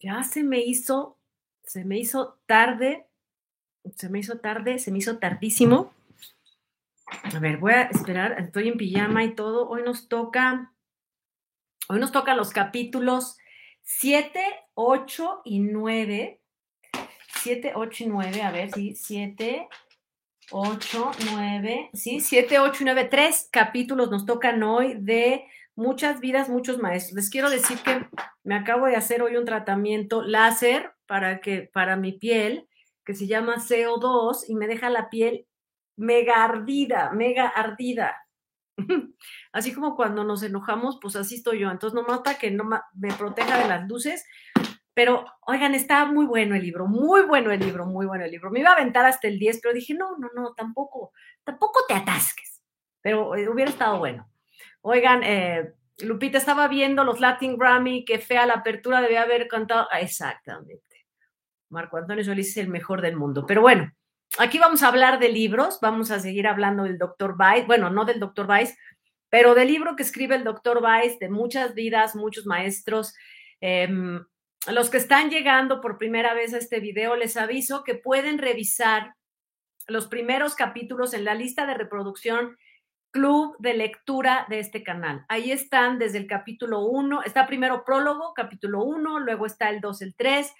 Ya se me hizo, se me hizo tarde, se me hizo tarde, se me hizo tardísimo. A ver, voy a esperar, estoy en pijama y todo. Hoy nos toca, hoy nos tocan los capítulos 7, 8 y 9. 7, 8 y 9, a ver, sí, 7, 8, 9, sí, 7, 8 y 9, tres capítulos nos tocan hoy de muchas vidas, muchos maestros. Les quiero decir que me acabo de hacer hoy un tratamiento láser para que para mi piel que se llama CO2 y me deja la piel mega ardida, mega ardida. Así como cuando nos enojamos, pues así estoy yo. Entonces, no mata que no me proteja de las luces. Pero, oigan, está muy bueno el libro, muy bueno el libro, muy bueno el libro. Me iba a aventar hasta el 10, pero dije, no, no, no, tampoco, tampoco te atasques. Pero eh, hubiera estado bueno. Oigan, eh, Lupita estaba viendo los Latin Grammy, qué fea la apertura, debía haber cantado. Ah, exactamente. Marco Antonio Solís es el mejor del mundo. Pero bueno, aquí vamos a hablar de libros, vamos a seguir hablando del doctor Weiss, bueno, no del doctor Weiss, pero del libro que escribe el doctor Weiss, de muchas vidas, muchos maestros. Em, los que están llegando por primera vez a este video, les aviso que pueden revisar los primeros capítulos en la lista de reproducción club de lectura de este canal. Ahí están desde el capítulo 1, está primero prólogo, capítulo 1, luego está el 2, el 3,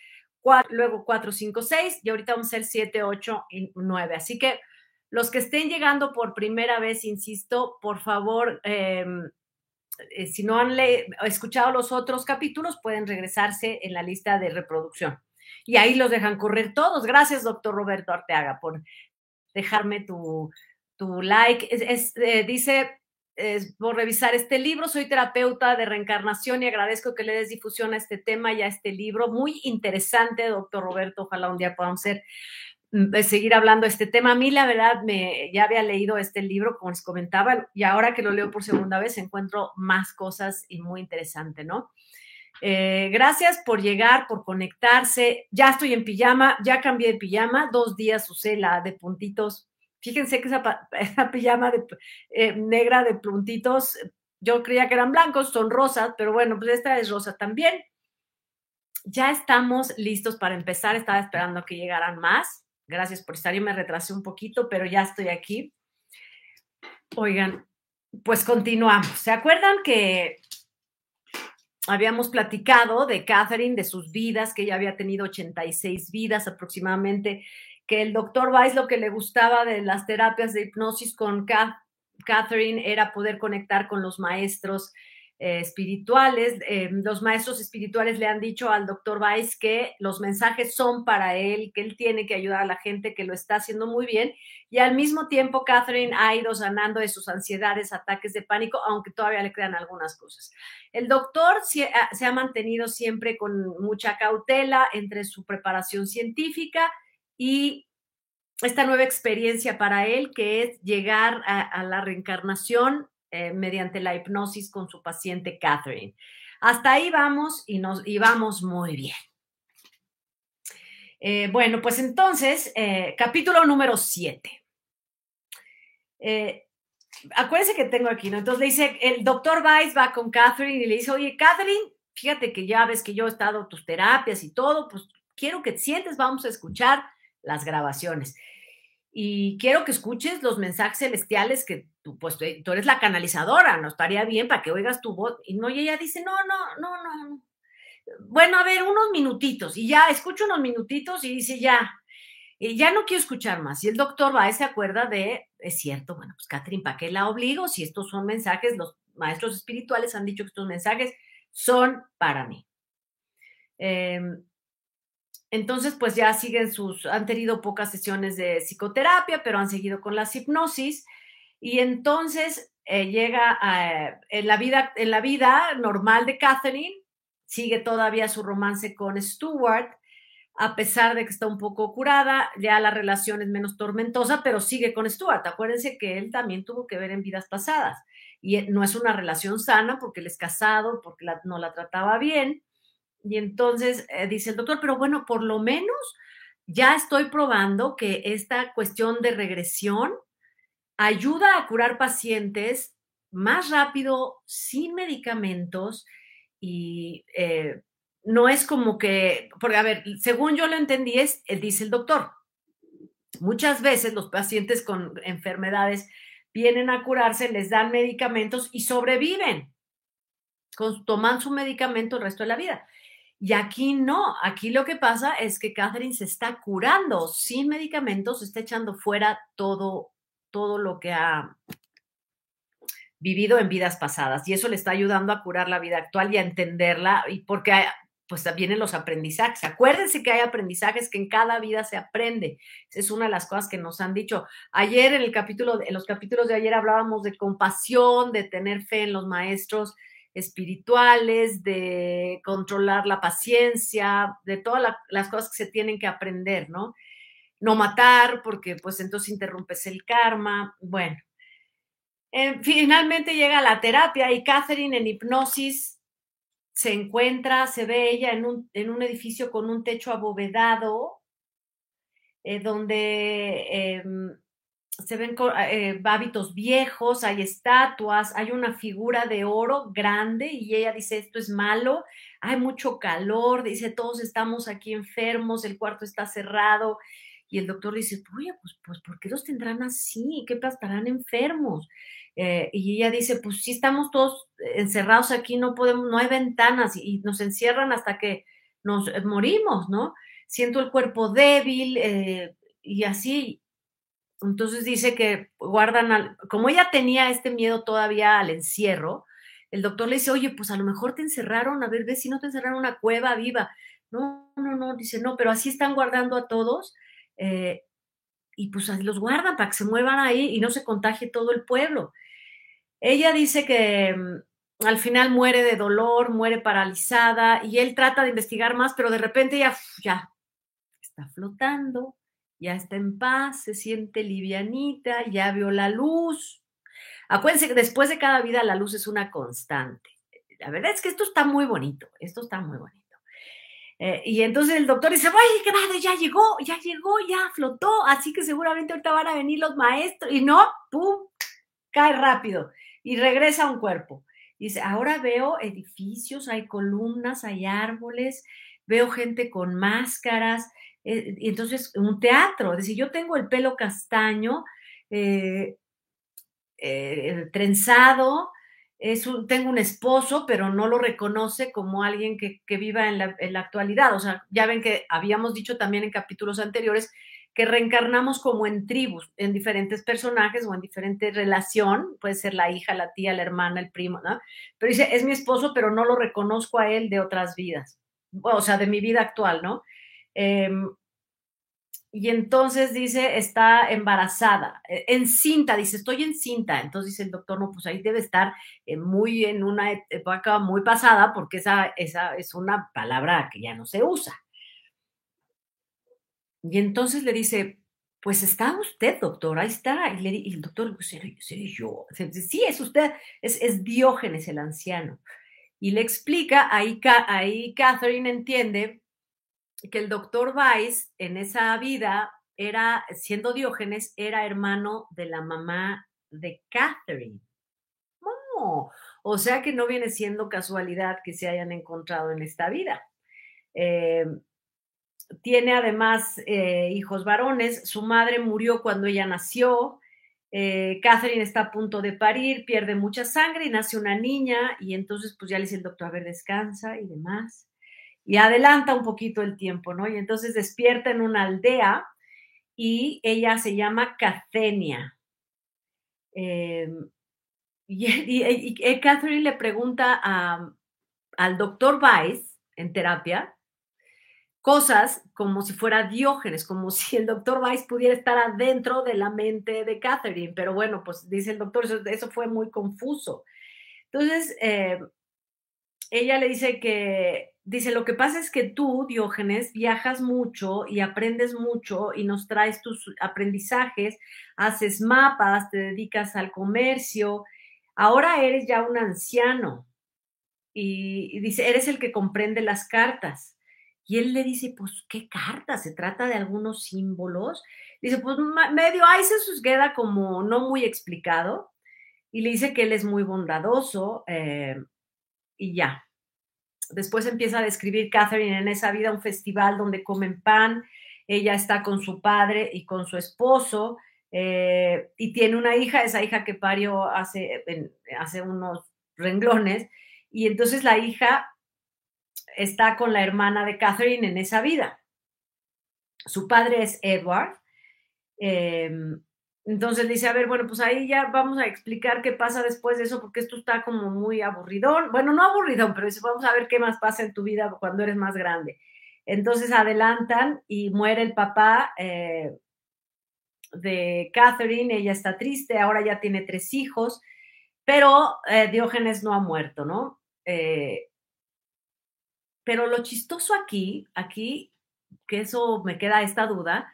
luego 4, 5, 6 y ahorita vamos a hacer 7, 8 y 9. Así que los que estén llegando por primera vez, insisto, por favor, eh, eh, si no han escuchado los otros capítulos, pueden regresarse en la lista de reproducción. Y ahí los dejan correr todos. Gracias, doctor Roberto Arteaga, por dejarme tu, tu like. Eh, dice, por revisar este libro, soy terapeuta de reencarnación y agradezco que le des difusión a este tema y a este libro. Muy interesante, doctor Roberto. Ojalá un día podamos mm, seguir hablando de este tema. A mí, la verdad, me, ya había leído este libro, como les comentaba, y ahora que lo leo por segunda vez, encuentro más cosas y muy interesante, ¿no? Eh, gracias por llegar, por conectarse. Ya estoy en pijama, ya cambié de pijama, dos días usé la de puntitos Fíjense que esa, pijama eh, negra de puntitos, yo creía que eran blancos, son rosas, pero bueno, pues esta es rosa también. Ya estamos listos para empezar. Estaba esperando que llegaran más. Gracias por estar. Yo me retrasé un poquito, pero ya estoy aquí. Oigan, pues continuamos. ¿Se acuerdan que habíamos platicado de Catherine, de sus vidas, que ella había tenido 86 vidas aproximadamente que el doctor Weiss lo que le gustaba de las terapias de hipnosis con Catherine era poder conectar con los maestros eh, espirituales. Eh, los maestros espirituales le han dicho al doctor Weiss que los mensajes son para él, que él tiene que ayudar a la gente, que lo está haciendo muy bien. Y al mismo tiempo, Catherine ha ido sanando de sus ansiedades, ataques de pánico, aunque todavía le crean algunas cosas. El doctor se ha mantenido siempre con mucha cautela entre su preparación científica y esta nueva experiencia para él, que es llegar a, la reencarnación eh, mediante la hipnosis con su paciente Catherine. Hasta ahí vamos y nos y vamos muy bien. Eh, bueno, pues entonces, eh, capítulo número 7. acuérdense que tengo aquí, ¿no? Entonces le dice, el doctor Weiss va con Catherine y le dice, oye, Catherine, fíjate que ya ves que yo he estado tus terapias y todo, pues quiero que te sientes, vamos a escuchar las grabaciones. Y quiero que escuches los mensajes celestiales que tú, pues, tú eres la canalizadora, no estaría bien para que oigas tu voz. Y no, y ella dice, no, no, no, no. bueno, a ver, unos minutitos, y ya escucho unos minutitos y dice, ya, y ya no quiero escuchar más. Y el doctor va se acuerda de, es cierto, bueno, pues Catherine, ¿para qué la obligo? Si estos son mensajes, los maestros espirituales han dicho que estos mensajes son para mí. Em, entonces, pues ya siguen sus, han tenido pocas sesiones de psicoterapia, pero han seguido con las hipnosis. Y entonces eh, llega a, en, la vida, en la vida normal de Catherine, sigue todavía su romance con Stuart, a pesar de que está un poco curada, ya la relación es menos tormentosa, pero sigue con Stuart. Acuérdense que él también tuvo que ver en vidas pasadas. Y eh, no es una relación sana porque él es casado, porque no la trataba bien y entonces eh, dice el doctor, pero bueno, por lo menos ya estoy probando que esta cuestión de regresión ayuda a curar pacientes más rápido, sin medicamentos y eh, no es como que, porque a ver, según yo lo entendí, es, eh, dice el doctor, muchas veces los pacientes con enfermedades vienen a curarse, les dan medicamentos y sobreviven, toman su medicamento el resto de la vida. Y aquí no, aquí lo que pasa es que Catherine se está curando sin medicamentos, se está echando fuera todo, todo lo que ha vivido en vidas pasadas y eso le está ayudando a curar la vida actual y a entenderla y porque pues vienen los aprendizajes. Acuérdense que hay aprendizajes que en cada vida se aprende. Es una de las cosas que nos han dicho. Ayer en el capítulo, en los capítulos de ayer hablábamos de compasión, de tener fe en los maestros, espirituales, de controlar la paciencia, de todas las cosas que se tienen que aprender, ¿no? No matar, porque pues entonces interrumpes el karma. Bueno, eh, finalmente llega la terapia y Catherine en hipnosis se encuentra, se ve ella en un, en un edificio con un techo abovedado, eh, donde em, se ven eh, hábitos viejos, hay estatuas, hay una figura de oro grande y ella dice, esto es malo, hay mucho calor, dice, todos estamos aquí enfermos, el cuarto está cerrado. Y el doctor dice, oye, pues, pues ¿por qué los tendrán así? ¿Qué estarán enfermos? Eh, y ella dice, pues sí estamos todos encerrados aquí, no podemos, no hay ventanas y, nos encierran hasta que nos eh, morimos, ¿no? Siento el cuerpo débil y así. Entonces dice que guardan, como ella tenía este miedo todavía al encierro, el doctor le dice, oye, pues a lo mejor te encerraron, a ver, ve si no te encerraron en una cueva viva. No, no, no, dice, no, pero así están guardando a todos eh, y pues los guardan para que se muevan ahí y no se contagie todo el pueblo. Ella dice que mm, al final muere de dolor, muere paralizada y él trata de investigar más, pero de repente ya, ya está flotando, ya está en paz, se siente livianita, ya vio la luz. Acuérdense que después de cada vida la luz es una constante. La verdad es que esto está muy bonito, esto está muy bonito. Eh, y entonces el doctor dice, ¡ay, qué madre! Ya llegó, ya llegó, ya flotó, así que seguramente ahorita van a venir los maestros. Y no, ¡pum! Cae rápido y regresa a un cuerpo. Dice, ahora veo edificios, hay columnas, hay árboles, veo gente con máscaras, eh, y entonces, un teatro, es decir, yo tengo el pelo castaño, eh, eh, trenzado, es tengo un esposo, pero no lo reconoce como alguien que, viva en la, en la, actualidad. O sea, ya ven que habíamos dicho también en capítulos anteriores que reencarnamos como en tribus, en diferentes personajes o en diferente relación, puede ser la hija, la tía, la hermana, el primo, ¿no? Pero dice, es mi esposo, pero no lo reconozco a él de otras vidas, o sea, de mi vida actual, ¿no? Em, y entonces dice, está embarazada, e, encinta, dice, estoy encinta. Entonces dice el doctor, no, pues ahí debe estar eh, muy en una época muy pasada, porque esa, esa es una palabra que ya no se usa. Y entonces le dice, pues está usted, doctor, ahí está. Y, le, el doctor, pues ¿seré, yo? Sí, es usted, es, es Diógenes el anciano. Y le explica, ahí, ahí Catherine entiende que el doctor Weiss en esa vida era, siendo Diógenes, era hermano de la mamá de Catherine. o sea que no viene siendo casualidad que se hayan encontrado en esta vida. Eh, tiene además eh, hijos varones, su madre murió cuando ella nació, eh, Catherine está a punto de parir, pierde mucha sangre y nace una niña y entonces pues ya le dice el doctor, a ver, descansa y demás. Y adelanta un poquito el tiempo, ¿no? Y entonces despierta en una aldea y ella se llama Cathenia. Em, y, Catherine le pregunta al doctor Weiss en terapia cosas como si fuera Diógenes, como si el doctor Weiss pudiera estar adentro de la mente de Catherine, pero bueno, pues dice el doctor, eso, fue muy confuso. Entonces, eh, ella le dice que, dice, lo que pasa es que tú, Diógenes, viajas mucho y aprendes mucho y nos traes tus aprendizajes, haces mapas, te dedicas al comercio, ahora eres ya un anciano y, dice, eres el que comprende las cartas. Y él le dice, pues, ¿qué cartas? ¿Se trata de algunos símbolos? Dice, pues medio ahí se queda como no muy explicado. Y le dice que él es muy bondadoso eh, y ya. Después empieza a describir Catherine en esa vida un festival donde comen pan. Ella está con su padre y con su esposo eh, y tiene una hija, esa hija que parió hace, hace unos renglones. Y entonces la hija está con la hermana de Catherine en esa vida. Su padre es Edward. Em, entonces dice, a ver, bueno, pues ahí ya vamos a explicar qué pasa después de eso, porque esto está como muy aburridón. Bueno, no aburridón, pero vamos a ver qué más pasa en tu vida cuando eres más grande. Entonces adelantan y muere el papá eh, de Catherine, ella está triste, ahora ya tiene tres hijos, pero eh, Diógenes no ha muerto, ¿no? Eh, pero lo chistoso aquí, aquí, que eso me queda esta duda,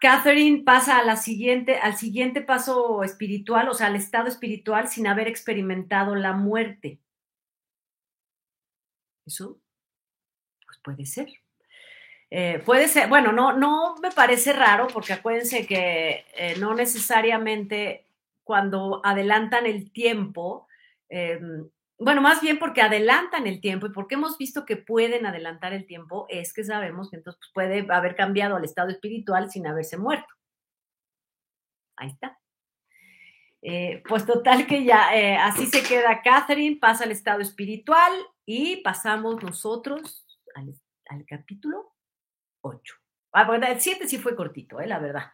Catherine pasa a la siguiente, al siguiente paso espiritual, o sea, al estado espiritual sin haber experimentado la muerte. Eso, pues puede ser. Eh, puede ser, bueno, no, no me parece raro porque acuérdense que eh, no necesariamente cuando adelantan el tiempo, em, bueno, más bien porque adelantan el tiempo y porque hemos visto que pueden adelantar el tiempo, es que sabemos que entonces pues, puede haber cambiado al estado espiritual sin haberse muerto. Ahí está. Eh, pues total que ya eh, así se queda Catherine, pasa al estado espiritual y pasamos nosotros al, capítulo 8. Ah, bueno, el 7 sí fue cortito, eh, la verdad.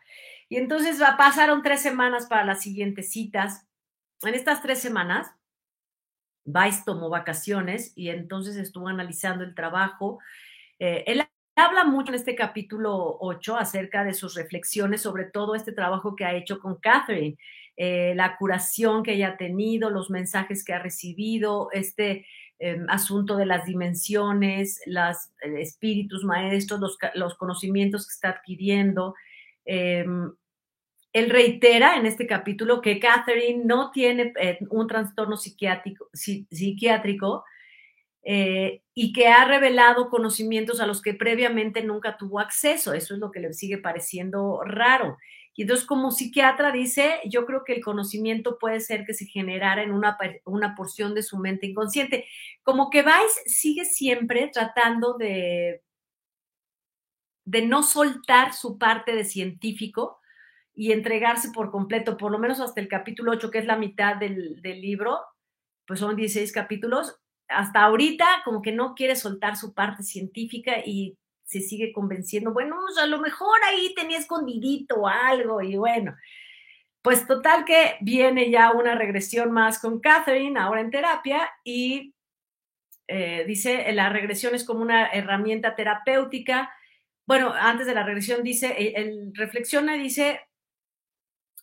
Y entonces pasaron tres semanas para las siguientes citas. En estas tres semanas, Vice tomó vacaciones y entonces estuvo analizando el trabajo. Eh, él habla mucho en este capítulo 8 acerca de sus reflexiones sobre todo este trabajo que ha hecho con Catherine, eh, la curación que ella ha tenido, los mensajes que ha recibido, este em, asunto de las dimensiones, los eh, espíritus maestros, los, los, conocimientos que está adquiriendo. Él reitera en este capítulo que Catherine no tiene eh, un trastorno psiquiátrico, psiquiátrico eh, y que ha revelado conocimientos a los que previamente nunca tuvo acceso. Eso es lo que le sigue pareciendo raro. Y entonces como psiquiatra dice, yo creo que el conocimiento puede ser que se generara en una, una porción de su mente inconsciente. Como que Weiss sigue siempre tratando de, de no soltar su parte de científico, y entregarse por completo, por lo menos hasta el capítulo 8, que es la mitad del, libro, pues son 16 capítulos, hasta ahorita como que no quiere soltar su parte científica y se sigue convenciendo, bueno, a lo mejor ahí tenía escondidito algo y bueno, pues total que viene ya una regresión más con Catherine, ahora en terapia, y eh, dice, la regresión es como una herramienta terapéutica. Bueno, antes de la regresión dice, él reflexiona y dice,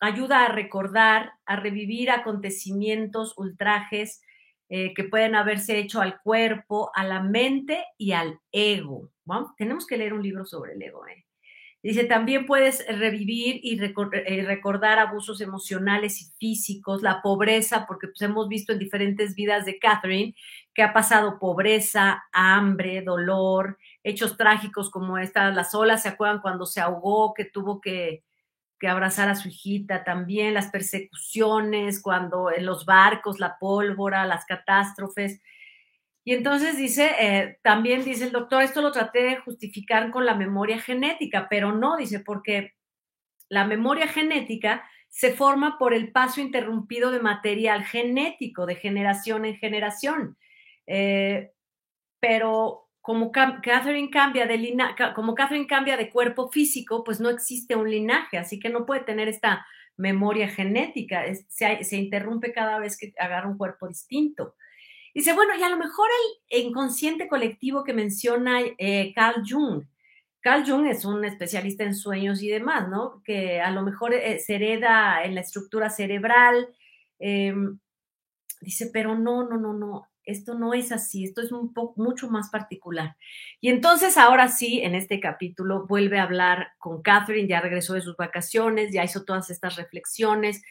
ayuda a recordar, a revivir acontecimientos, ultrajes eh, que pueden haberse hecho al cuerpo, a la mente y al ego. Tenemos que leer un libro sobre el ego. ¿eh? Dice, también puedes revivir y eh, recordar abusos emocionales y físicos, la pobreza, porque pues, hemos visto en diferentes vidas de Catherine que ha pasado pobreza, hambre, dolor, hechos trágicos como esta, las olas, ¿se acuerdan cuando se ahogó, que tuvo que, que abrazar a su hijita, también las persecuciones, cuando en los barcos, la pólvora, las catástrofes. Y entonces dice, eh, también dice el doctor, esto lo traté de justificar con la memoria genética, pero no, dice, porque la memoria genética se forma por el paso interrumpido de material genético de generación en generación. Eh, pero como Catherine cambia de como Catherine cambia de cuerpo físico, pues no existe un linaje, así que no puede tener esta memoria genética, se, interrumpe cada vez que agarra un cuerpo distinto. Dice, bueno, y a lo mejor el inconsciente colectivo que menciona eh, Carl Jung. Carl Jung es un especialista en sueños y demás, ¿no? Que a lo mejor eh, se hereda en la estructura cerebral. Em, dice, pero no, no, no, no esto no es así, esto es mucho más particular. Y entonces ahora sí, en este capítulo vuelve a hablar con Catherine, ya regresó de sus vacaciones, ya hizo todas estas reflexiones,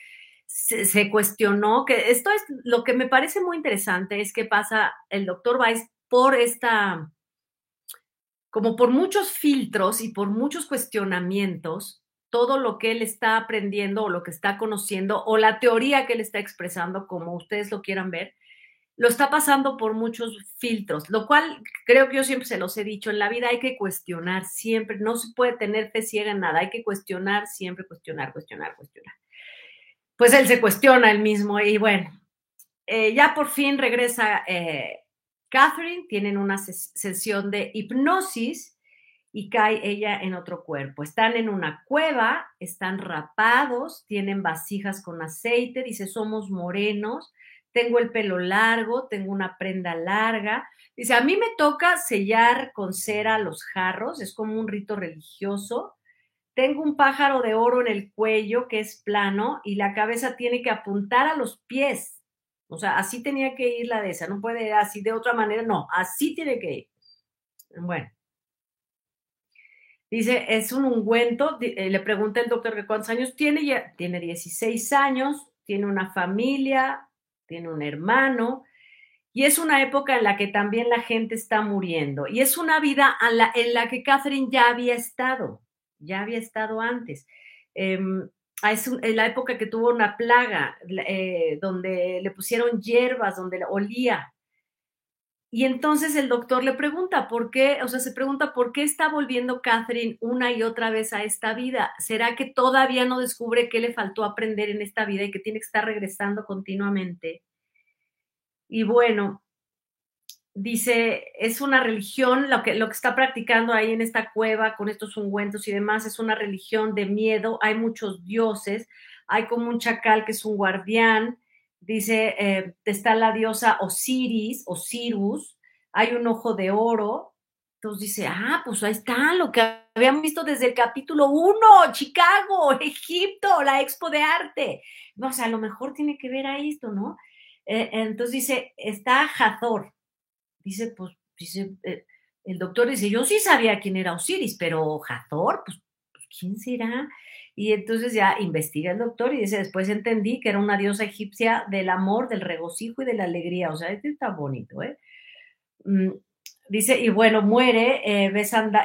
se, cuestionó, que esto es lo que me parece muy interesante, es que pasa el doctor Weiss por esta, como por muchos filtros y por muchos cuestionamientos, todo lo que él está aprendiendo o lo que está conociendo o la teoría que él está expresando, como ustedes lo quieran ver, lo está pasando por muchos filtros, lo cual creo que yo siempre se los he dicho, en la vida hay que cuestionar siempre, no se puede tener fe ciega en nada, hay que cuestionar siempre, cuestionar, cuestionar, cuestionar. Pues él se cuestiona él mismo y bueno, eh, ya por fin regresa eh, Catherine, tienen una sesión de hipnosis y cae ella en otro cuerpo. Están en una cueva, están rapados, tienen vasijas con aceite, dice, somos morenos tengo el pelo largo, tengo una prenda larga. Dice, a mí me toca sellar con cera los jarros, es como un rito religioso. Tengo un pájaro de oro en el cuello que es plano y la cabeza tiene que apuntar a los pies. O sea, así tenía que ir la de esa, no puede ir así de otra manera, no, así tiene que ir. Bueno. Dice, es un ungüento, eh, le pregunta el doctor que cuántos años tiene, ya tiene 16 años, tiene una familia, tiene un hermano, y es una época en la que también la gente está muriendo, y es una vida en la, que Catherine ya había estado, ya había estado antes. Em, es la época que tuvo una plaga, eh, donde le pusieron hierbas, donde olía. Y entonces el doctor le pregunta, ¿por qué? O sea, se pregunta, ¿por qué está volviendo Catherine una y otra vez a esta vida? ¿Será que todavía no descubre qué le faltó aprender en esta vida y que tiene que estar regresando continuamente? Y bueno, dice, es una religión, lo que, lo que está practicando ahí en esta cueva con estos ungüentos y demás, es una religión de miedo, hay muchos dioses, hay como un chacal que es un guardián, dice, eh, está la diosa Osiris, Osirus, hay un ojo de oro. Entonces dice, ah, pues ahí está lo que habíamos visto desde el capítulo 1, Chicago, Egipto, la expo de arte. No, o sea, a lo mejor tiene que ver a esto, ¿no? Eh, entonces dice, está Hathor. Dice, pues, dice, eh, el doctor dice, yo sí sabía quién era Osiris, pero Hathor, pues, pues ¿quién será? Y entonces ya investiga el doctor y dice, después entendí que era una diosa egipcia del amor, del regocijo y de la alegría. O sea, este está bonito, ¿eh? Mm, dice, y bueno, muere, eh,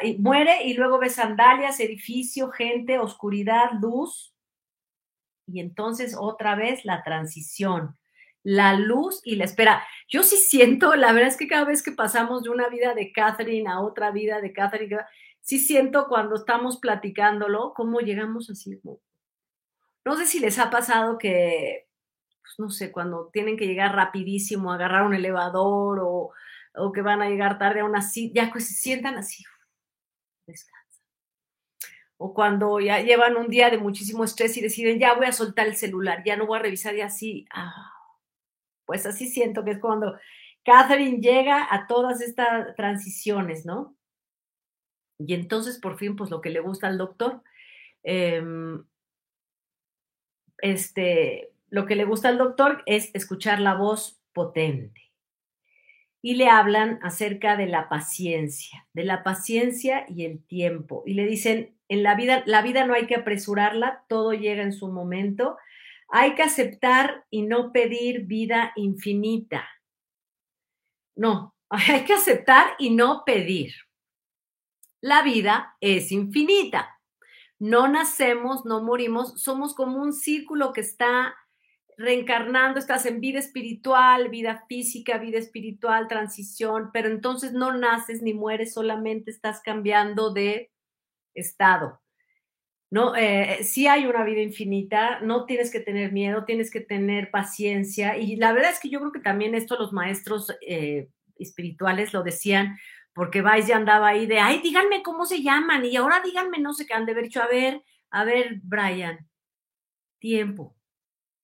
y, muere y luego ve sandalias, edificio, gente, oscuridad, luz. Y entonces otra vez la transición, la luz y la espera. Yo sí siento, la verdad es que cada vez que pasamos de una vida de Catherine a otra vida de Catherine, sí siento cuando estamos platicándolo, cómo llegamos así. No sé si les ha pasado que, pues, no sé, cuando tienen que llegar rapidísimo, agarrar un elevador o, o que van a llegar tarde a una cita, ya pues se sientan así, descansan. O cuando ya llevan un día de muchísimo estrés y deciden, ya voy a soltar el celular, ya no voy a revisar y así, ah, pues así siento que es cuando Catherine llega a todas estas transiciones, ¿no? Y entonces, por fin, pues lo que le gusta al doctor, em, este, lo que le gusta al doctor es escuchar la voz potente. Y le hablan acerca de la paciencia, de la paciencia y el tiempo. Y le dicen, en la vida, la vida no hay que apresurarla, todo llega en su momento. Hay que aceptar y no pedir vida infinita. No, hay que aceptar y no pedir la vida es infinita. No nacemos, no morimos, somos como un círculo que está reencarnando, estás en vida espiritual, vida física, vida espiritual, transición, pero entonces no naces ni mueres, solamente estás cambiando de estado. No, eh, sí hay una vida infinita, no tienes que tener miedo, tienes que tener paciencia y la verdad es que yo creo que también esto los maestros eh, espirituales lo decían porque Vice ya andaba ahí de, ay, díganme cómo se llaman y ahora díganme no sé qué han de haber dicho, a ver, a ver, Brian, tiempo,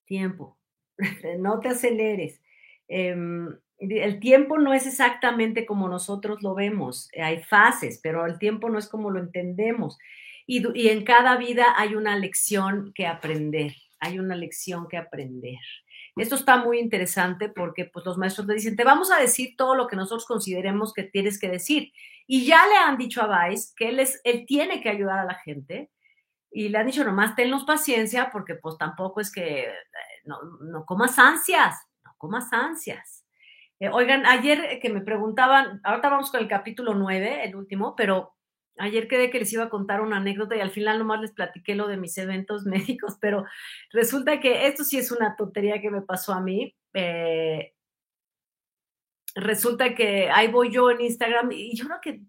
tiempo, no te aceleres. Em, el tiempo no es exactamente como nosotros lo vemos, hay fases, pero el tiempo no es como lo entendemos. Y, y en cada vida hay una lección que aprender, hay una lección que aprender. Esto está muy interesante porque pues, los maestros le dicen, te vamos a decir todo lo que nosotros consideremos que tienes que decir. Y ya le han dicho a Vice que él, es, él tiene que ayudar a la gente. Y le han dicho, nomás tenlos paciencia porque pues tampoco es que eh, no, no comas ansias, no comas ansias. Eh, oigan, ayer que me preguntaban, ahorita vamos con el capítulo 9, el último, pero Ayer quedé que les iba a contar una anécdota y al final nomás les platiqué lo de mis eventos médicos, pero resulta que esto sí es una tontería que me pasó a mí. Eh, resulta que ahí voy yo en Instagram y yo creo que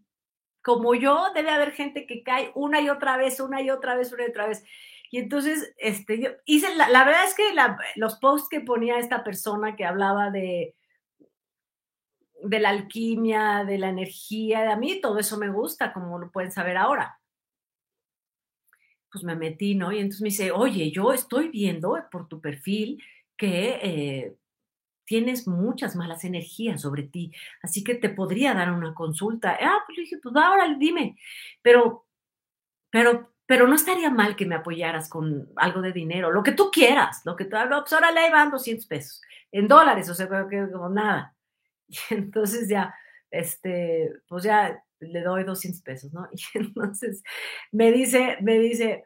como yo debe haber gente que cae una y otra vez, una y otra vez, una y otra vez. Y entonces, este, yo hice, la, la verdad es que los posts que ponía esta persona que hablaba de, de la alquimia, de la energía, a mí todo eso me gusta, como lo pueden saber ahora. Pues me metí, ¿no? Y entonces me dice, oye, yo estoy viendo por tu perfil que eh, tienes muchas malas energías sobre ti, así que te podría dar una consulta. Ah, pues le dije, pues ahora dime, pero, pero, pero no estaría mal que me apoyaras con algo de dinero, lo que tú quieras, lo que tú, pues ahora le van 200 pesos, en dólares, o sea, como nada. Y entonces ya, este, pues ya le doy 200 pesos, ¿no? Y entonces me dice, me dice,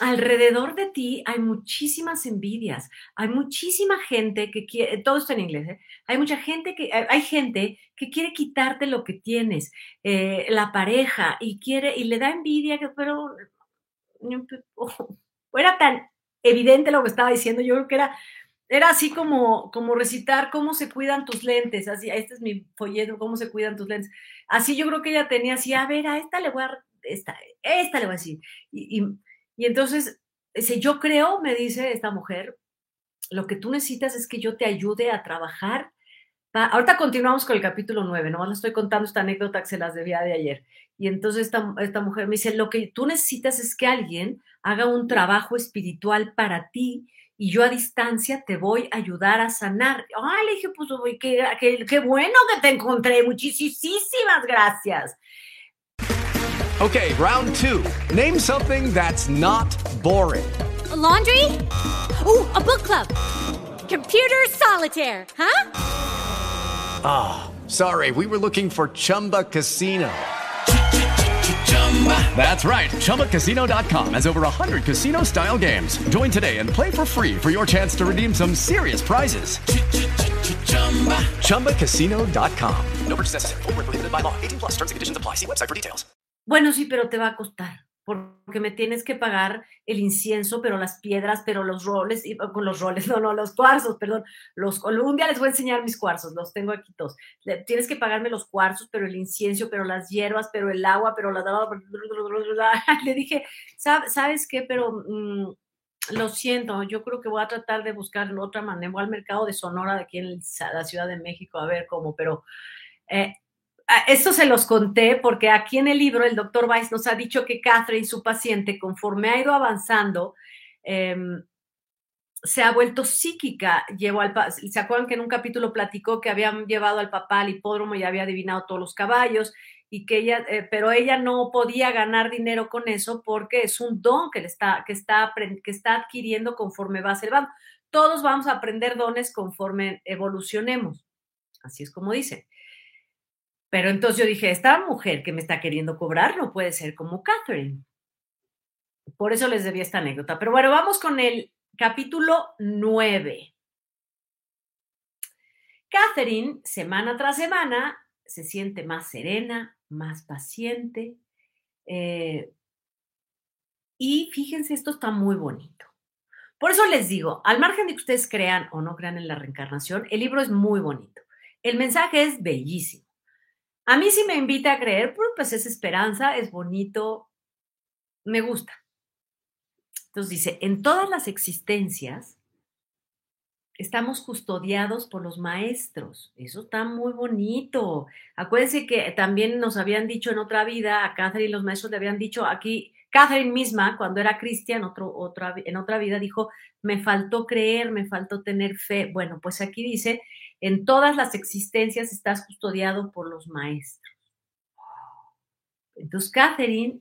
alrededor de ti hay muchísimas envidias, hay muchísima gente que quiere, todo esto en inglés, ¿eh? hay mucha gente que, hay gente que quiere quitarte lo que tienes, eh, la pareja, y quiere, y le da envidia, pero oh, era tan evidente lo que estaba diciendo, yo creo que era era así como, como recitar cómo se cuidan tus lentes, así, este es mi folleto, cómo se cuidan tus lentes. Así yo creo que ella tenía así, a ver, a esta le voy a, esta, esta le voy a decir. Y, y, entonces, si yo creo, me dice esta mujer, lo que tú necesitas es que yo te ayude a trabajar. Ahorita continuamos con el capítulo 9, nomás le estoy contando esta anécdota que se las debía de ayer. Y entonces esta, esta mujer me dice, lo que tú necesitas es que alguien haga un trabajo espiritual para ti y yo a distancia te voy a ayudar a sanar. Ay, le dije, pues, qué, qué, qué bueno que te encontré. Muchísimas gracias. Okay, round two. Name something that's not boring. A laundry? Ooh, a book club. Computer solitaire, huh? Ah, oh, sorry. We were looking for Chumba Casino. That's right. ChumbaCasino.com has over 100 casino style games. Join today and play for free for your chance to redeem some serious prizes. ChumbaCasino.com. No purchase necessary. Full prohibited by law. 18 plus terms and conditions apply. See website for details. Bueno, sí, pero te va a costar. Porque me tienes que pagar el incienso, pero las piedras, pero los roles, con los roles, no, no, los cuarzos, perdón, los, un día les voy a enseñar mis cuarzos, los tengo aquí todos. Tienes que pagarme los cuarzos, pero el incienso, pero las hierbas, pero el agua, pero la... Le dije, ¿sabes qué? Pero... Mm, lo siento, yo creo que voy a tratar de buscar otra manera. Voy al mercado de Sonora de aquí en la Ciudad de México a ver cómo, pero eh, esto se los conté porque aquí en el libro el doctor Weiss nos ha dicho que Catherine, su paciente, conforme ha ido avanzando, em, se ha vuelto psíquica. Llevó al, ¿Se acuerdan que en un capítulo platicó que habían llevado al papá al hipódromo y había adivinado todos los caballos? y que ella, eh, pero ella no podía ganar dinero con eso porque es un don que, le está, que, está, que está adquiriendo conforme va observando. Todos vamos a aprender dones conforme evolucionemos. Así es como dice. Pero entonces yo dije, esta mujer que me está queriendo cobrar no puede ser como Catherine. Por eso les debía esta anécdota. Pero bueno, vamos con el capítulo 9. Catherine, semana tras semana, se siente más serena, más paciente. Eh, y fíjense, esto está muy bonito. Por eso les digo, al margen de que ustedes crean o no crean en la reencarnación, el libro es muy bonito. El mensaje es bellísimo. A mí sí me invita a creer, pues es esperanza, es bonito, me gusta. Entonces dice, en todas las existencias, estamos custodiados por los maestros. Eso está muy bonito. Acuérdense que también nos habían dicho en otra vida, a Catherine los maestros le habían dicho aquí, Catherine misma, cuando era otra, en otra vida, dijo, me faltó creer, me faltó tener fe. Bueno, pues aquí dice, en todas las existencias estás custodiado por los maestros. Entonces, Catherine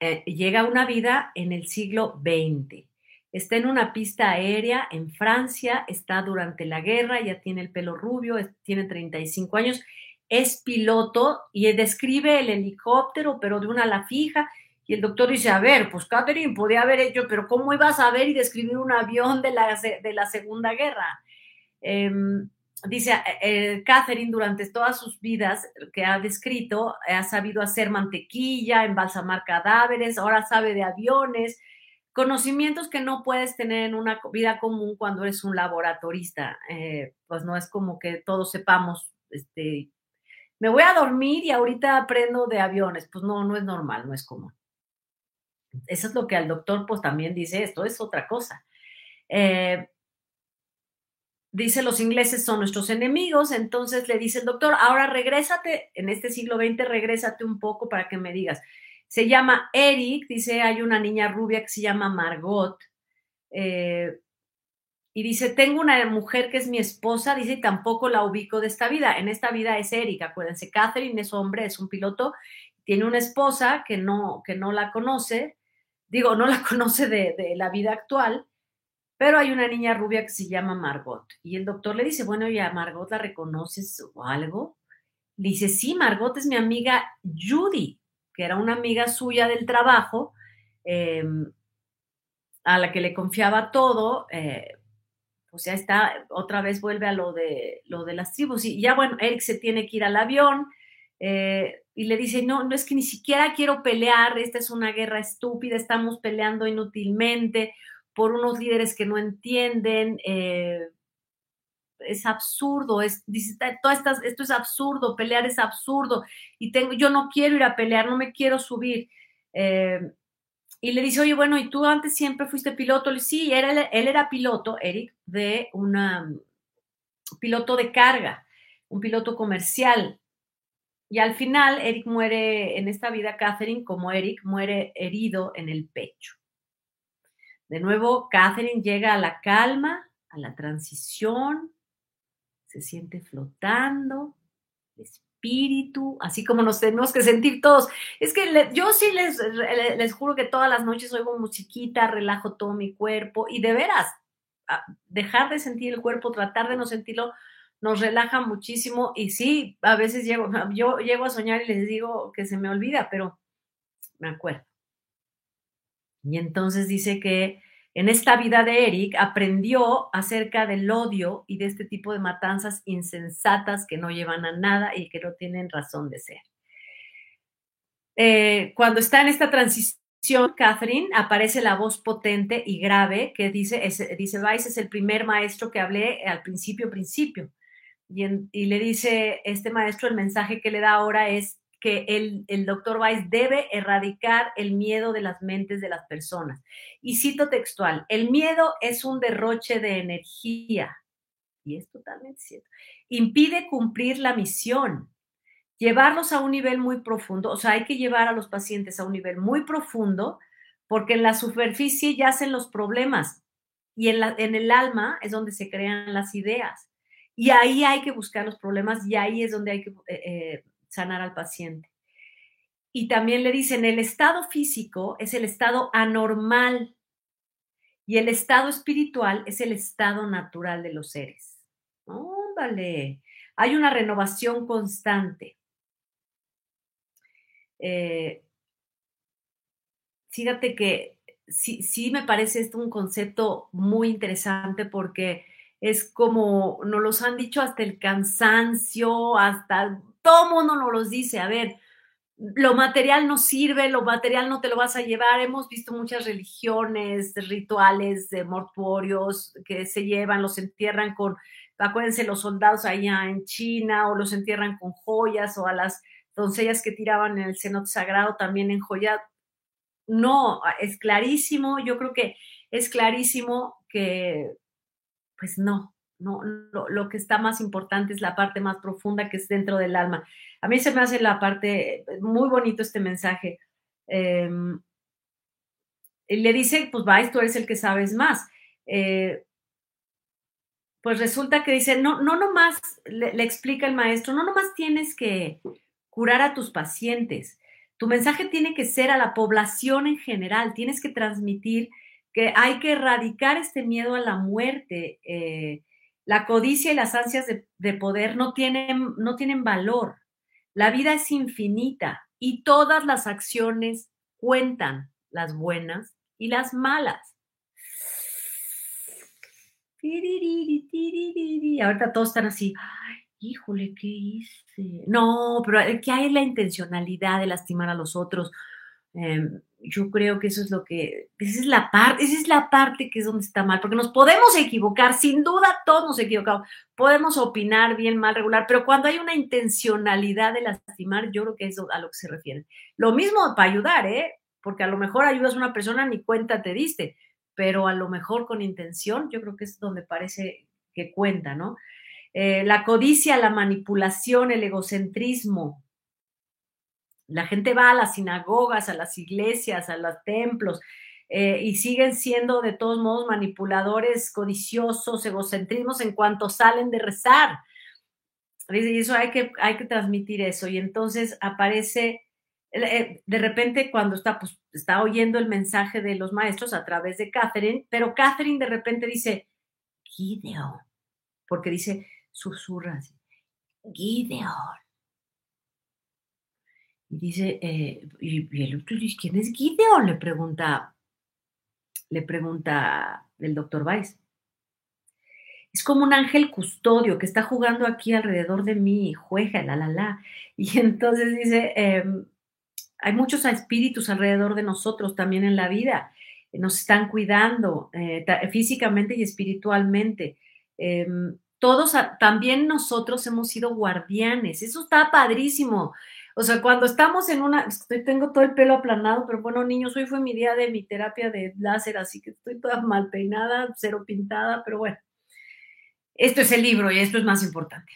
eh, llega a una vida en el siglo XX. Está en una pista aérea en Francia, está durante la guerra, ya tiene el pelo rubio, tiene 35 años, es piloto y describe el helicóptero, pero de una ala fija. Y el doctor dice, a ver, pues Catherine podía haber hecho, pero ¿cómo ibas a ver y describir un avión de la, de la Segunda Guerra? Em, dice, eh, eh, Catherine durante todas sus vidas que ha descrito, ha sabido hacer mantequilla, embalsamar cadáveres, ahora sabe de aviones, conocimientos que no puedes tener en una vida común cuando eres un laboratorista. Eh, pues no es como que todos sepamos, este, me voy a dormir y ahorita aprendo de aviones. Pues no, no es normal, no es común. Eso es lo que al doctor pues también dice, esto es otra cosa. Eh, dice los ingleses son nuestros enemigos, entonces le dice el doctor, ahora regrésate, en este siglo XX, regrésate un poco para que me digas, se llama Eric, dice, hay una niña rubia que se llama Margot. Eh, y dice, tengo una mujer que es mi esposa, dice, tampoco la ubico de esta vida. En esta vida es Eric, acuérdense, Catherine es hombre, es un piloto, tiene una esposa que no, que no la conoce, digo, no la conoce de, de la vida actual, pero hay una niña rubia que se llama Margot. Y el doctor le dice, bueno, ya Margot la reconoces o algo. Le dice, sí, Margot es mi amiga Judy que era una amiga suya del trabajo, em, a la que le confiaba todo, eh, pues ya está, otra vez vuelve a lo de, lo de las tribus. Y ya bueno, Eric se tiene que ir al avión eh, y le dice, no, no es que ni siquiera quiero pelear, esta es una guerra estúpida, estamos peleando inútilmente por unos líderes que no entienden. Eh, es absurdo, es, dice, esto es absurdo, pelear es absurdo, y tengo, yo no quiero ir a pelear, no me quiero subir. Eh, y le dice, oye, bueno, ¿y tú antes siempre fuiste piloto? Le sí, era, él era piloto, Eric, de una piloto de carga, un piloto comercial. Y al final, Eric muere en esta vida, Catherine, como Eric, muere herido en el pecho. De nuevo, Catherine llega a la calma, a la transición, se siente flotando, espíritu, así como nos tenemos que sentir todos. Es que yo sí les, juro que todas las noches oigo musiquita, relajo todo mi cuerpo y de veras, dejar de sentir el cuerpo, tratar de no sentirlo, nos relaja muchísimo y sí, a veces llego, yo llego a soñar y les digo que se me olvida, pero me acuerdo. Y entonces dice que en esta vida de Eric aprendió acerca del odio y de este tipo de matanzas insensatas que no llevan a nada y que no tienen razón de ser. Eh, cuando está en esta transición, Catherine, aparece la voz potente y grave que dice, dice Vice, es el primer maestro que hablé al principio, principio. Y, y le dice este maestro, el mensaje que le da ahora es, que el, doctor Weiss debe erradicar el miedo de las mentes de las personas. Y cito textual, el miedo es un derroche de energía. Y es totalmente cierto. Impide cumplir la misión. Llevarlos a un nivel muy profundo, o sea, hay que llevar a los pacientes a un nivel muy profundo porque en la superficie yacen los problemas y en, la, en el alma es donde se crean las ideas. Y ahí hay que buscar los problemas y ahí es donde hay que eh, eh, sanar al paciente. Y también le dicen, el estado físico es el estado anormal y el estado espiritual es el estado natural de los seres. Óndale, hay una renovación constante. Eh, fíjate que sí, sí me parece esto un concepto muy interesante porque es como nos los han dicho hasta el cansancio, hasta todo mundo nos los dice, a ver, lo material no sirve, lo material no te lo vas a llevar. Hemos visto muchas religiones, rituales de mortuorios que se llevan, los entierran con, acuérdense, los soldados allá en China, o los entierran con joyas, o a las doncellas que tiraban en el cenote sagrado también en joya. No, es clarísimo, yo creo que es clarísimo que, pues no, No, lo, que está más importante es la parte más profunda que es dentro del alma. A mí se me hace la parte, muy bonito este mensaje. Eh, le dice, pues vais, tú eres el que sabes más. Eh, pues resulta que dice, no, no nomás, le, le, explica el maestro, no nomás tienes que curar a tus pacientes, tu mensaje tiene que ser a la población en general, tienes que transmitir que hay que erradicar este miedo a la muerte. Eh, la codicia y las ansias de, de poder no tienen, no tienen valor. La vida es infinita y todas las acciones cuentan, las buenas y las malas. Ahorita todos están así, ay, híjole, ¿qué hice? No, pero ¿qué hay la intencionalidad de lastimar a los otros? Eh, yo creo que eso es lo que, esa es la parte, esa es la parte que es donde está mal, porque nos podemos equivocar, sin duda todos nos equivocamos, podemos opinar bien, mal, regular, pero cuando hay una intencionalidad de lastimar, yo creo que es a lo que se refiere. Lo mismo para ayudar, ¿eh? Porque a lo mejor ayudas a una persona ni cuenta te diste, pero a lo mejor con intención, yo creo que es donde parece que cuenta, ¿no? Eh, la codicia, la manipulación, el egocentrismo, la gente va a las sinagogas, a las iglesias, a los templos eh, y siguen siendo de todos modos manipuladores, codiciosos, egocentrismos en cuanto salen de rezar. Y eso hay que, hay que transmitir eso. Y entonces aparece, eh, de repente cuando está, pues, está oyendo el mensaje de los maestros a través de Catherine, pero Catherine de repente dice, Gideon, porque dice, susurra Gideon. Y dice, eh, y, el otro dice, ¿quién es Gideon? Le pregunta, le pregunta el doctor Weiss. Es como un ángel custodio que está jugando aquí alrededor de mí, juega, la, la, la. Y entonces dice, em, hay muchos espíritus alrededor de nosotros también en la vida. Nos están cuidando eh, físicamente y espiritualmente. Em, todos, también nosotros hemos sido guardianes. Eso está padrísimo. O sea, cuando estamos en una, estoy, tengo todo el pelo aplanado, pero bueno, niños, hoy fue mi día de mi terapia de láser, así que estoy toda mal peinada, cero pintada, pero bueno, esto es el libro y esto es más importante.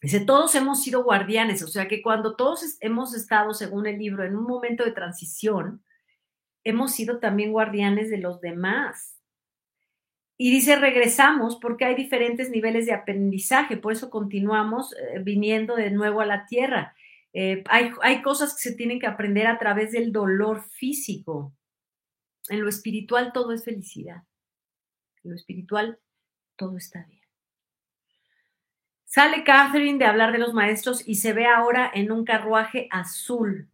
Dice, todos hemos sido guardianes, o sea que cuando todos hemos estado, según el libro, en un momento de transición, hemos sido también guardianes de los demás. Y dice, regresamos porque hay diferentes niveles de aprendizaje, por eso continuamos eh, viniendo de nuevo a la tierra. Eh, hay, hay cosas que se tienen que aprender a través del dolor físico. En lo espiritual todo es felicidad. En lo espiritual todo está bien. Sale Catherine de hablar de los maestros y se ve ahora en un carruaje azul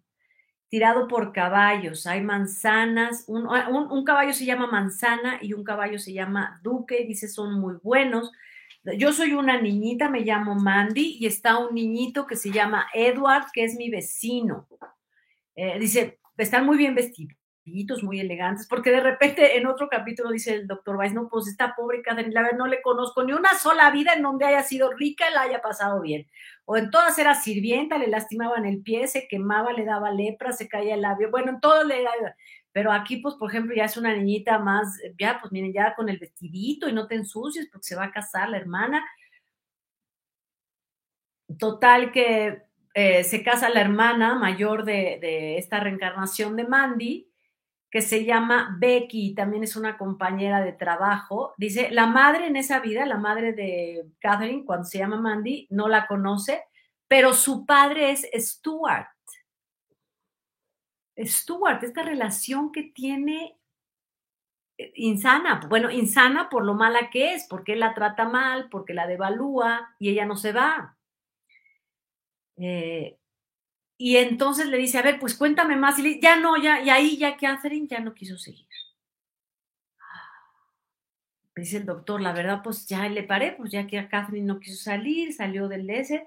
tirado por caballos. Hay manzanas, ah, un, caballo se llama manzana y un caballo se llama duque, dice son muy buenos. Yo soy una niñita, me llamo Mandy y está un niñito que se llama Edward, que es mi vecino. Eh, dice, están muy bien vestidos muy elegantes, porque de repente en otro capítulo dice el doctor Weiss, no, pues esta pobre Catherine, la verdad no le conozco ni una sola vida en donde haya sido rica y la haya pasado bien. O en todas era sirvienta, le lastimaban el pie, se quemaba, le daba lepra, se caía el labio, bueno, en todo le daba. Pero aquí, pues, por ejemplo, ya es una niñita más, ya, pues miren, ya con el vestidito y no te ensucies porque se va a casar la hermana. Total que eh, se casa la hermana mayor de, de esta reencarnación de Mandy que se llama Becky, también es una compañera de trabajo. Dice, la madre en esa vida, la madre de Catherine, cuando se llama Mandy, no la conoce, pero su padre es Stuart. Stuart, esta relación que tiene eh, insana, bueno, insana por lo mala que es, porque él la trata mal, porque la devalúa y ella no se va. Eh, y entonces le dice, a ver, pues cuéntame más. Y ya no, ya, y ahí ya Catherine ya no quiso seguir. Dice el doctor, la verdad, pues ya le paré, pues ya que Catherine no quiso salir, salió del ese,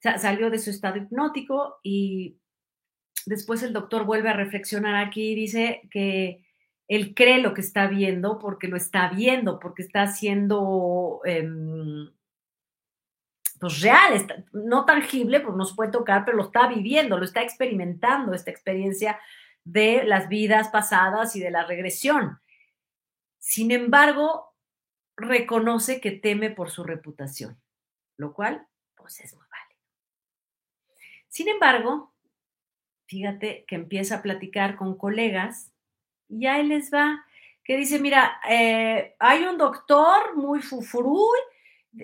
salió de su estado hipnótico y después el doctor vuelve a reflexionar aquí y dice que él cree lo que está viendo porque lo está viendo, porque está haciendo em, pues real, no tangible, pues no se puede tocar, pero lo está viviendo, lo está experimentando, esta experiencia de las vidas pasadas y de la regresión. Sin embargo, reconoce que teme por su reputación, lo cual, pues es muy válido. Sin embargo, fíjate que empieza a platicar con colegas y ahí les va, que dice, mira, eh, hay un doctor muy fufuruy,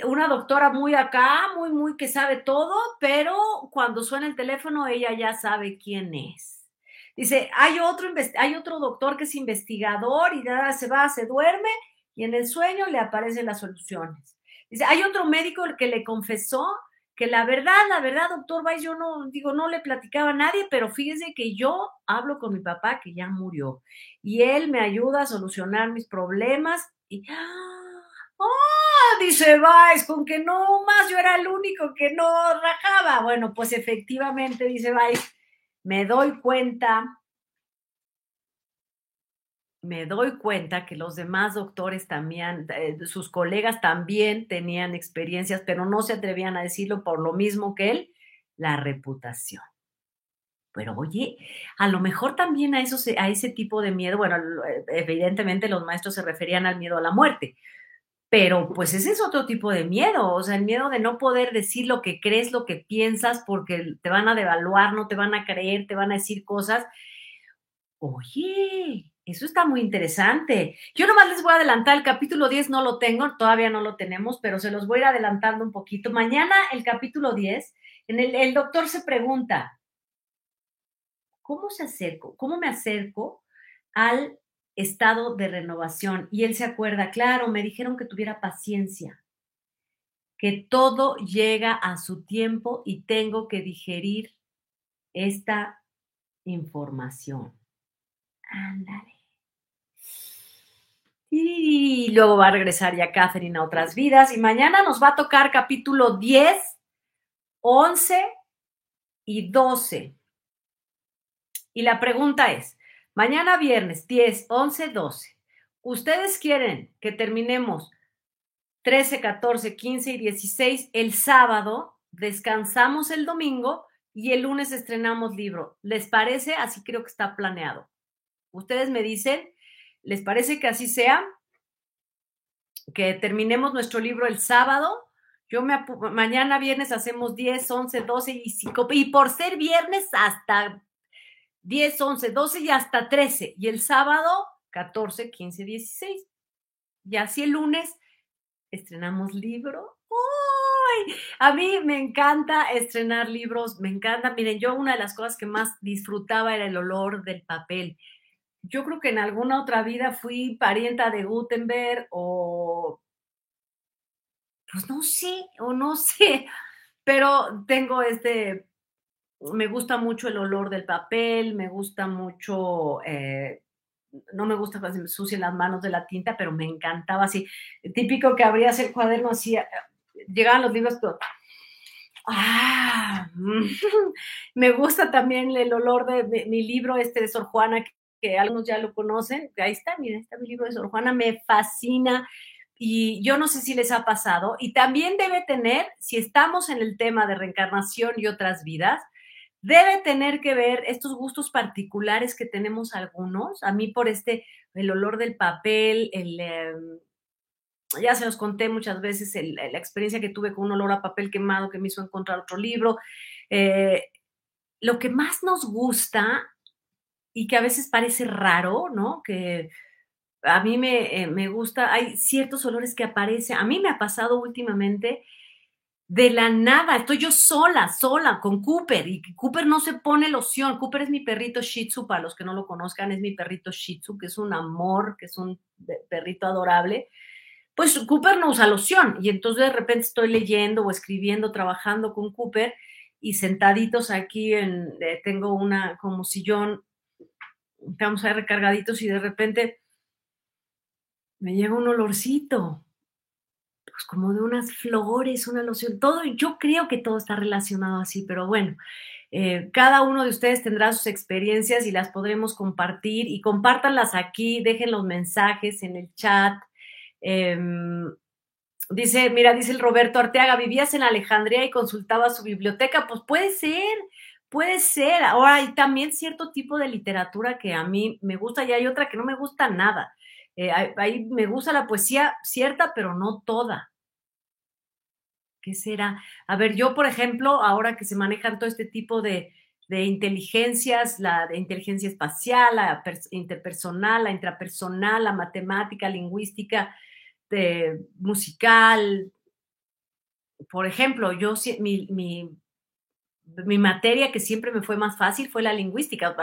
una doctora muy acá, muy, muy que sabe todo, pero cuando suena el teléfono ella ya sabe quién es. Dice, hay otro, hay otro doctor que es investigador y ya se va, se duerme y en el sueño le aparecen las soluciones. Dice, hay otro médico el que le confesó que la verdad, la verdad, doctor Weiss, yo no, digo, no le platicaba a nadie, pero fíjese que yo hablo con mi papá que ya murió y él me ayuda a solucionar mis problemas y... ¡Oh! Dice Weiss, con que no más yo era el único que no rajaba. Bueno, pues efectivamente, dice Weiss, me doy cuenta me doy cuenta que los demás doctores también, eh, sus colegas también tenían experiencias, pero no se atrevían a decirlo por lo mismo que él, la reputación. Pero oye, a lo mejor también a, eso, a ese tipo de miedo, bueno, eh, evidentemente los maestros se referían al miedo a la muerte, pero pues ese es otro tipo de miedo, o sea, el miedo de no poder decir lo que crees, lo que piensas, porque te van a devaluar, no te van a creer, te van a decir cosas. Oye, eso está muy interesante. Yo nomás les voy a adelantar, el capítulo 10 no lo tengo, todavía no lo tenemos, pero se los voy a ir adelantando un poquito. Mañana el capítulo 10, en el, el doctor se pregunta, ¿cómo se acerco? ¿Cómo me acerco al estado de renovación? Y él se acuerda, claro, me dijeron que tuviera paciencia, que todo llega a su tiempo y tengo que digerir esta información. Ándale. Y luego va a regresar ya Catherine a otras vidas. Y mañana nos va a tocar capítulo 10, 11 y 12. Y la pregunta es, mañana viernes 10, 11, 12, ¿ustedes quieren que terminemos 13, 14, 15 y 16 el sábado? Descansamos el domingo y el lunes estrenamos libro. ¿Les parece? Así creo que está planeado. Ustedes me dicen, ¿les parece que así sea? Que terminemos nuestro libro el sábado. Yo me mañana viernes hacemos 10, 11, 12 y 5 y por ser viernes hasta 10, 11, 12 y hasta 13 y el sábado 14, 15, 16. Y así el lunes estrenamos libro. ¡Ay! A mí me encanta estrenar libros, me encanta. Miren, yo una de las cosas que más disfrutaba era el olor del papel yo creo que en alguna otra vida fui parienta de Gutenberg o, pues no sé, o no sé, pero tengo este, me gusta mucho el olor del papel, me gusta mucho, eh, no me gusta que se me sucien las manos de la tinta, pero me encantaba así, típico que abrías el cuaderno así, eh, llegaban los libros, pero, ah, me gusta también el olor de, mi libro este de Sor Juana que algunos ya lo conocen. Ahí está, miren, está mi libro de Sor Juana, me fascina y yo no sé si les ha pasado. Y también debe tener, si estamos en el tema de reencarnación y otras vidas, debe tener que ver estos gustos particulares que tenemos algunos. A mí por este, el olor del papel, el... Em, ya se los conté muchas veces la experiencia que tuve con un olor a papel quemado que me hizo encontrar otro libro. Eh, lo que más nos gusta y que a veces parece raro, ¿no? Que a mí me, eh, me, gusta, hay ciertos olores que aparecen, a mí me ha pasado últimamente de la nada, estoy yo sola, sola con Cooper y Cooper no se pone loción, Cooper es mi perrito Shih Tzu, para los que no lo conozcan, es mi perrito Shih Tzu, que es un amor, que es un perrito adorable. Pues Cooper no usa loción y entonces de repente estoy leyendo o escribiendo, trabajando con Cooper y sentaditos aquí en, eh, tengo una como sillón estamos ahí recargaditos y de repente me llega un olorcito, pues como de unas flores, una loción, todo, yo creo que todo está relacionado así, pero bueno, eh, cada uno de ustedes tendrá sus experiencias y las podremos compartir y compártanlas aquí, dejen los mensajes en el chat. Em, dice, mira, dice el Roberto Arteaga, vivías en Alejandría y consultabas su biblioteca, pues puede ser, Puede ser. Ahora hay también cierto tipo de literatura que a mí me gusta y hay otra que no me gusta nada. Eh, ahí me gusta la poesía cierta, pero no toda. ¿Qué será? A ver, yo, por ejemplo, ahora que se manejan todo este tipo de, inteligencias, la de inteligencia espacial, la interpersonal, la intrapersonal, la matemática, lingüística, de, musical. Por ejemplo, yo mi, mi, mi, materia que siempre me fue más fácil fue la lingüística,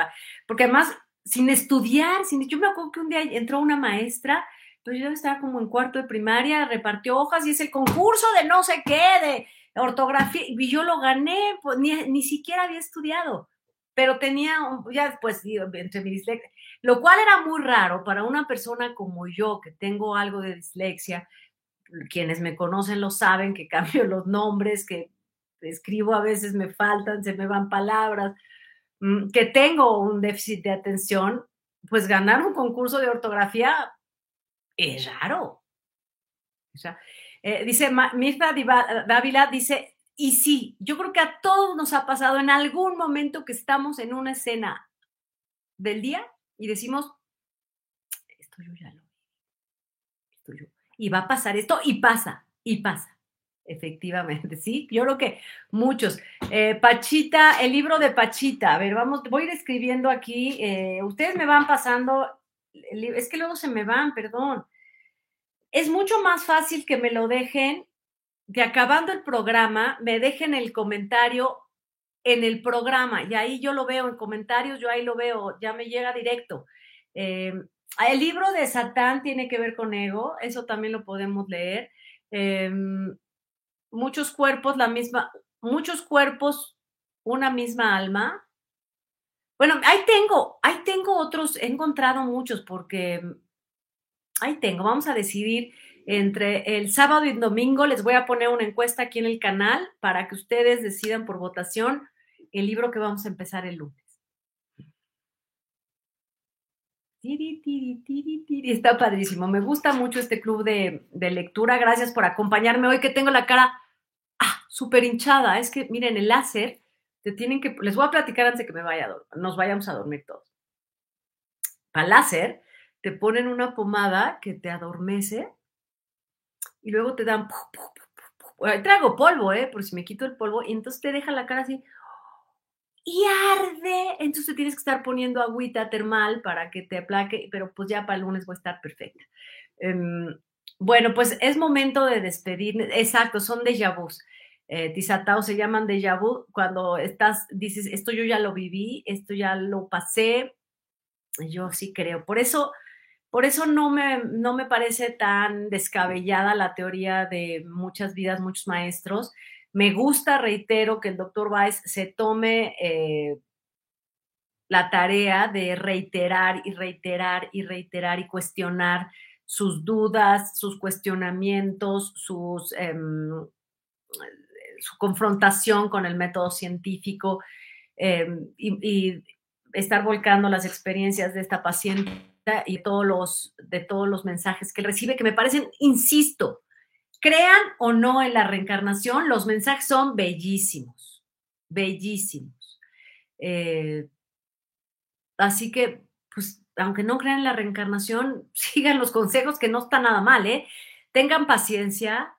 porque además, sin estudiar, sin, yo me acuerdo que un día entró una maestra pero yo estaba como en cuarto de primaria, repartió hojas y es el concurso de no sé qué, de ortografía, y yo lo gané, pues ni, ni siquiera había estudiado, pero tenía, ya después, entre mi dislexia, lo cual era muy raro para una persona como yo, que tengo algo de dislexia, quienes me conocen lo saben, que cambio los nombres, que escribo a veces me faltan, se me van palabras, que tengo un déficit de atención, pues ganar un concurso de ortografía es raro. O sea, eh, dice Mirta Dávila, dice, y sí, yo creo que a todos nos ha pasado en algún momento que estamos en una escena del día y decimos, esto yo ya lo esto yo, y va a pasar esto, y pasa, y pasa. Efectivamente, sí. Yo creo que muchos. Eh, Pachita, el libro de Pachita. A ver, vamos, voy describiendo aquí. Eh, ustedes me van pasando es que luego se me van, perdón. Es mucho más fácil que me lo dejen, que acabando el programa, me dejen el comentario en el programa y ahí yo lo veo en comentarios, yo ahí lo veo, ya me llega directo. Em, el libro de Satán tiene que ver con ego, eso también lo podemos leer. Muchos cuerpos, la misma, muchos cuerpos, una misma alma. Bueno, ahí tengo, ahí tengo otros, he encontrado muchos porque ahí tengo, vamos a decidir entre el sábado y el domingo, les voy a poner una encuesta aquí en el canal para que ustedes decidan por votación el libro que vamos a empezar el lunes. Está padrísimo. Me gusta mucho este club de, de, lectura. Gracias por acompañarme hoy que tengo la cara ah, súper hinchada. Es que, miren, el láser te tienen que, les voy a platicar antes de que me vaya nos vayamos a dormir todos. Para láser, te ponen una pomada que te adormece y luego te dan, traigo polvo, ¿eh? Por si me quito el polvo, y entonces te deja la cara así, y arde. Entonces tienes que estar poniendo agüita termal para que te aplaque, pero pues ya para el lunes voy a estar perfecta. Em, bueno, pues es momento de despedir. Exacto, son déjà vus eh, se llaman déjà vu, cuando estás, dices, esto yo ya lo viví, esto ya lo pasé, yo sí creo. Por eso, por eso no me, no me parece tan descabellada la teoría de muchas vidas, muchos maestros. Me gusta, reitero, que el doctor Weiss se tome eh, la tarea de reiterar y reiterar y reiterar y cuestionar sus dudas, sus cuestionamientos. Em, su confrontación con el método científico em, y, estar volcando las experiencias de esta paciente y todos los, de todos los mensajes que recibe, que me parecen, insisto, crean o no en la reencarnación, los mensajes son bellísimos, bellísimos. Eh, así que, pues, aunque no crean en la reencarnación, sigan los consejos que no está nada mal, ¿eh? Tengan paciencia,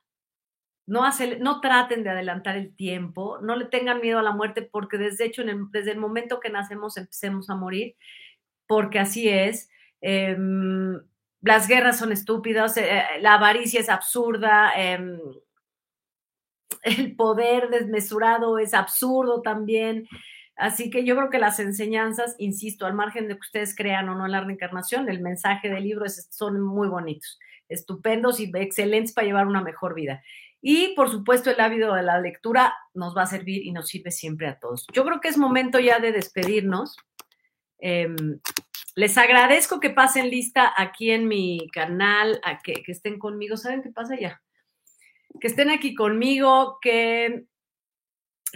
no, no traten de adelantar el tiempo, no le tengan miedo a la muerte porque desde hecho, desde el momento que nacemos empecemos a morir, porque así es. Em, las guerras son estúpidas, eh, la avaricia es absurda, em, el poder desmesurado es absurdo también. Así que yo creo que las enseñanzas, insisto, al margen de que ustedes crean o no en la reencarnación, el mensaje del libro son muy bonitos, estupendos y excelentes para llevar una mejor vida. Y por supuesto el hábito de la lectura nos va a servir y nos sirve siempre a todos. Yo creo que es momento ya de despedirnos. Em, les agradezco que pasen lista aquí en mi canal, a que, que estén conmigo. ¿Saben qué pasa ya? Que estén aquí conmigo, que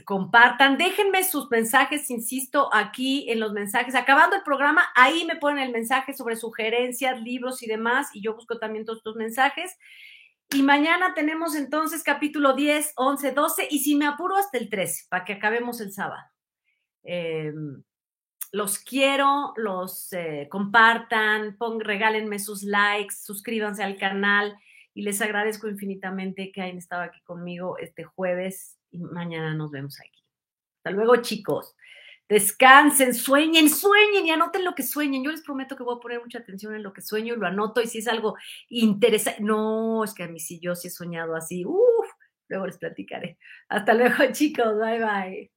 compartan, déjenme sus mensajes, insisto, aquí en los mensajes. Acabando el programa, ahí me ponen el mensaje sobre sugerencias, libros y demás, y yo busco también todos estos mensajes. Y mañana tenemos entonces capítulo 10, 11, 12 y si me apuro hasta el 13 para que acabemos el sábado. Em, los quiero, los eh, compartan, pon, regálenme sus likes, suscríbanse al canal y les agradezco infinitamente que hayan estado aquí conmigo este jueves y mañana nos vemos aquí. Hasta luego, chicos. Descansen, sueñen, sueñen y anoten lo que sueñen. Yo les prometo que voy a poner mucha atención en lo que sueño y lo anoto y si es algo interesante. No, es que a mí sí yo sí he soñado así. Uf, luego les platicaré. Hasta luego, chicos. Bye, bye.